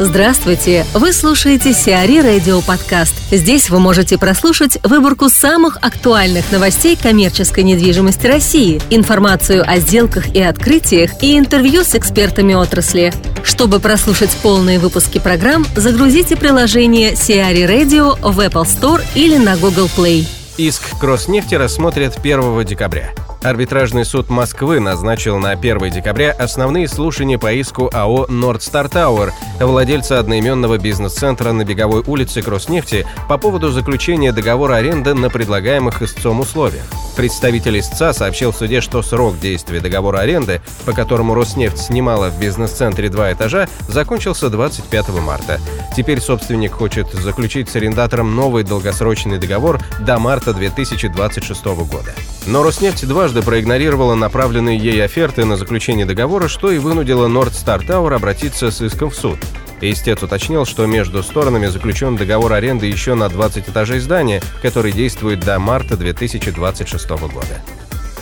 Здравствуйте! Вы слушаете Сиари Радио Подкаст. Здесь вы можете прослушать выборку самых актуальных новостей коммерческой недвижимости России, информацию о сделках и открытиях и интервью с экспертами отрасли. Чтобы прослушать полные выпуски программ, загрузите приложение Сиари Radio в Apple Store или на Google Play. Иск Кроснефти рассмотрят 1 декабря. Арбитражный суд Москвы назначил на 1 декабря основные слушания по иску АО «Нордстар Тауэр», владельца одноименного бизнес-центра на Беговой улице Кроснефти, по поводу заключения договора аренды на предлагаемых истцом условиях. Представитель истца сообщил в суде, что срок действия договора аренды, по которому Роснефть снимала в бизнес-центре два этажа, закончился 25 марта. Теперь собственник хочет заключить с арендатором новый долгосрочный договор до марта 2026 года. Но Роснефть дважды проигнорировала направленные ей оферты на заключение договора, что и вынудило Nord Star Tower обратиться с иском в суд. Истец уточнил, что между сторонами заключен договор аренды еще на 20 этажей здания, который действует до марта 2026 года.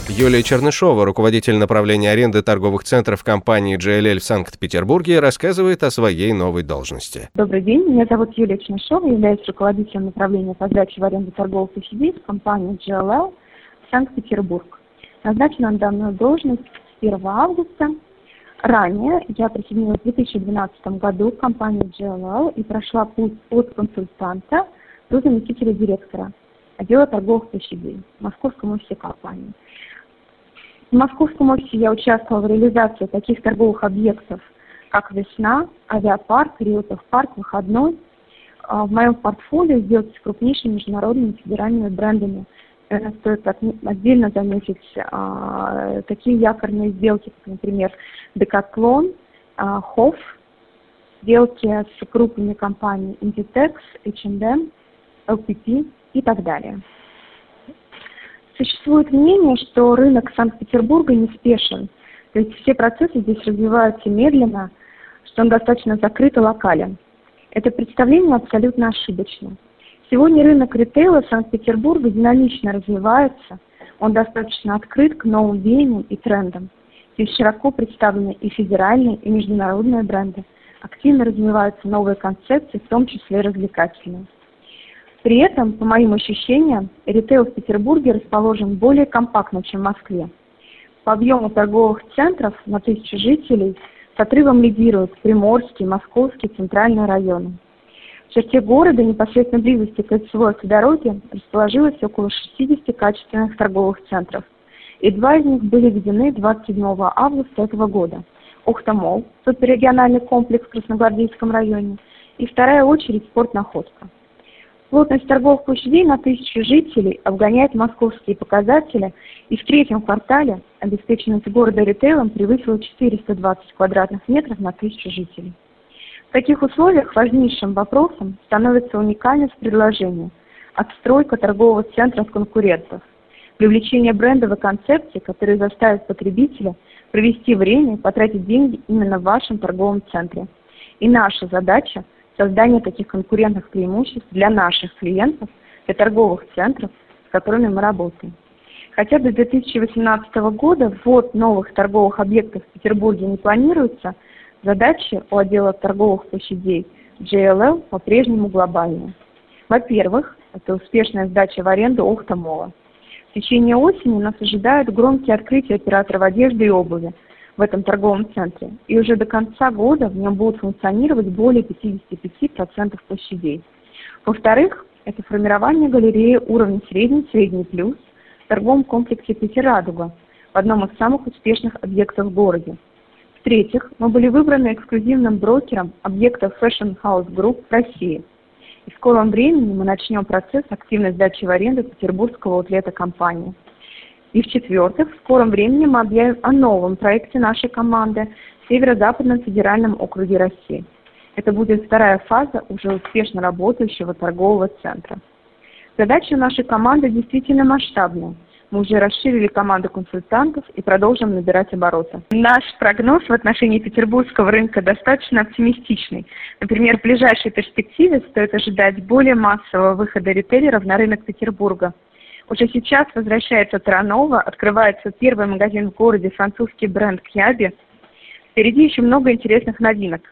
Юлия Чернышова, руководитель направления аренды торговых центров компании JLL в Санкт-Петербурге, рассказывает о своей новой должности. Добрый день, меня зовут Юлия Чернышова, являюсь руководителем направления по сдаче в аренду торговых площадей в компании JLL Санкт-Петербург. Назначена на данную должность с 1 августа. Ранее я присоединилась в 2012 году к компании GLL и прошла путь от консультанта до заместителя директора отдела торговых площадей в московском офисе компании. В московском офисе я участвовала в реализации таких торговых объектов, как «Весна», «Авиапарк», «Риотов парк», «Выходной». А в моем портфолио сделки с крупнейшими международными федеральными брендами – наверное, стоит отдельно заметить а, такие якорные сделки, как, например, Decathlon, а, сделки с крупными компаниями Inditex, H&M, LPP и так далее. Существует мнение, что рынок Санкт-Петербурга неспешен, то есть все процессы здесь развиваются медленно, что он достаточно закрыт и локален. Это представление абсолютно ошибочно. Сегодня рынок ритейла Санкт-Петербурга динамично развивается, он достаточно открыт к новым веяниям и трендам. Здесь широко представлены и федеральные, и международные бренды. Активно развиваются новые концепции, в том числе развлекательные. При этом, по моим ощущениям, ритейл в Петербурге расположен более компактно, чем в Москве. По объему торговых центров на тысячу жителей с отрывом лидируют Приморский, Московский, Центральные районы. В черте города, непосредственно близости к кольцевой дороге, расположилось около 60 качественных торговых центров. И два из них были введены 27 августа этого года. Ухта-Молл, суперрегиональный комплекс в Красногвардейском районе, и вторая очередь «Спортнаходка». Плотность торговых площадей на тысячу жителей обгоняет московские показатели, и в третьем квартале обеспеченность города ритейлом превысила 420 квадратных метров на тысячу жителей. В таких условиях важнейшим вопросом становится уникальность предложения, отстройка торгового центра от конкурентов, привлечение брендовой концепции, которая заставит потребителя провести время и потратить деньги именно в вашем торговом центре. И наша задача – создание таких конкурентных преимуществ для наших клиентов, для торговых центров, с которыми мы работаем. Хотя до 2018 года ввод новых торговых объектов в Петербурге не планируется – Задачи у отдела торговых площадей JLL по-прежнему глобальные. Во-первых, это успешная сдача в аренду Охта-Мола. В течение осени нас ожидают громкие открытия операторов одежды и обуви в этом торговом центре. И уже до конца года в нем будут функционировать более 55% площадей. Во-вторых, это формирование галереи уровня средний, средний плюс в торговом комплексе Петерадуга, в одном из самых успешных объектов в городе. В-третьих, мы были выбраны эксклюзивным брокером объекта Fashion House Group в России. И в скором времени мы начнем процесс активной сдачи в аренду петербургского аутлета компании. И в-четвертых, в скором времени мы объявим о новом проекте нашей команды в Северо-Западном федеральном округе России. Это будет вторая фаза уже успешно работающего торгового центра. Задача нашей команды действительно масштабная – мы уже расширили команду консультантов и продолжим набирать обороты. Наш прогноз в отношении петербургского рынка достаточно оптимистичный. Например, в ближайшей перспективе стоит ожидать более массового выхода ритейлеров на рынок Петербурга. Уже сейчас возвращается Транова, открывается первый магазин в городе, французский бренд Кьяби. Впереди еще много интересных новинок.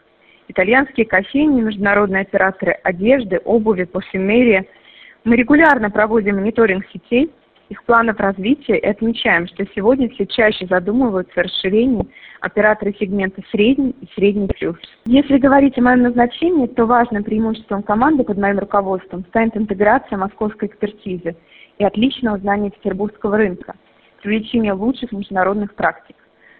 итальянские кофейни, международные операторы одежды, обуви, парфюмерии. Мы регулярно проводим мониторинг сетей, их планов развития и отмечаем, что сегодня все чаще задумываются о расширении операторы сегмента средний и средний плюс. Если говорить о моем назначении, то важным преимуществом команды под моим руководством станет интеграция московской экспертизы и отличного знания петербургского рынка, привлечение лучших международных практик.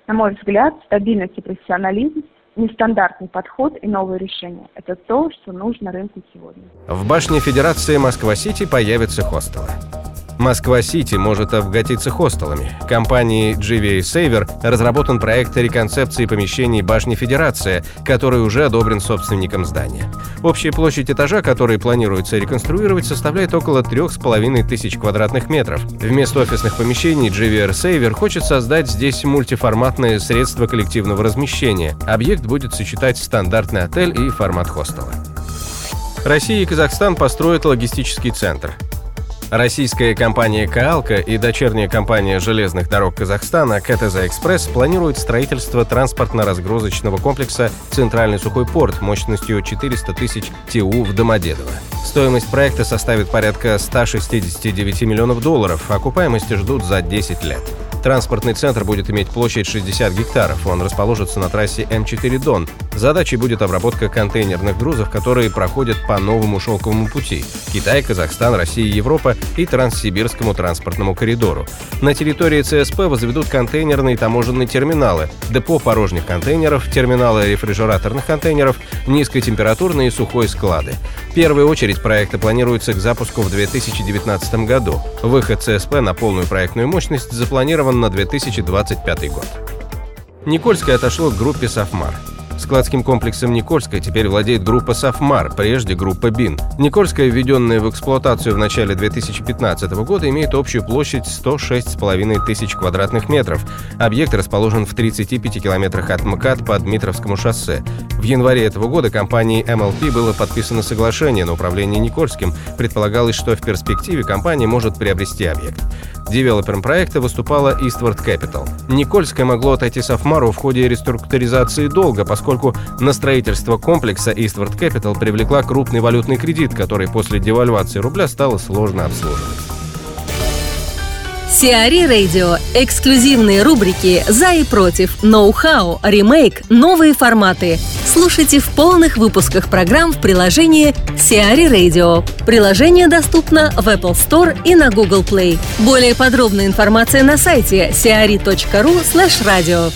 На мой взгляд, стабильность и профессионализм нестандартный подход и новые решения. Это то, что нужно рынку сегодня. В башне Федерации Москва-Сити появятся хостелы. Москва-Сити может обогатиться хостелами. Компанией GVA Saver разработан проект реконцепции помещений башни Федерация, который уже одобрен собственником здания. Общая площадь этажа, который планируется реконструировать, составляет около 3,5 тысяч квадратных метров. Вместо офисных помещений GVR Saver хочет создать здесь мультиформатное средство коллективного размещения. Объект будет сочетать стандартный отель и формат хостела. Россия и Казахстан построят логистический центр. Российская компания «Каалка» и дочерняя компания железных дорог Казахстана «КТЗ Экспресс» планируют строительство транспортно-разгрузочного комплекса «Центральный сухой порт» мощностью 400 тысяч ТУ в Домодедово. Стоимость проекта составит порядка 169 миллионов долларов, окупаемости ждут за 10 лет. Транспортный центр будет иметь площадь 60 гектаров. Он расположится на трассе М4 Дон. Задачей будет обработка контейнерных грузов, которые проходят по новому шелковому пути – Китай, Казахстан, Россия, Европа и Транссибирскому транспортному коридору. На территории ЦСП возведут контейнерные таможенные терминалы, депо порожних контейнеров, терминалы рефрижераторных контейнеров, низкотемпературные и сухой склады. Первая очередь проекта планируется к запуску в 2019 году. Выход ЦСП на полную проектную мощность запланирован на 2025 год. Никольское отошло к группе «Софмар». Складским комплексом Никольская теперь владеет группа «Софмар», прежде группа «Бин». Никольская, введенная в эксплуатацию в начале 2015 года, имеет общую площадь 106,5 тысяч квадратных метров. Объект расположен в 35 километрах от МКАД по Дмитровскому шоссе. В январе этого года компанией MLP было подписано соглашение на управление Никольским. Предполагалось, что в перспективе компания может приобрести объект. Девелопером проекта выступала Eastward Capital. Никольское могло отойти Софмару в ходе реструктуризации долга, поскольку на строительство комплекса Eastward Capital привлекла крупный валютный кредит, который после девальвации рубля стало сложно обслуживать. CRE Radio. Эксклюзивные рубрики «За и против», «Ноу-хау», «Ремейк», «Новые форматы». Слушайте в полных выпусках программ в приложении CRE Radio. Приложение доступно в Apple Store и на Google Play. Более подробная информация на сайте cre.ru slash radio.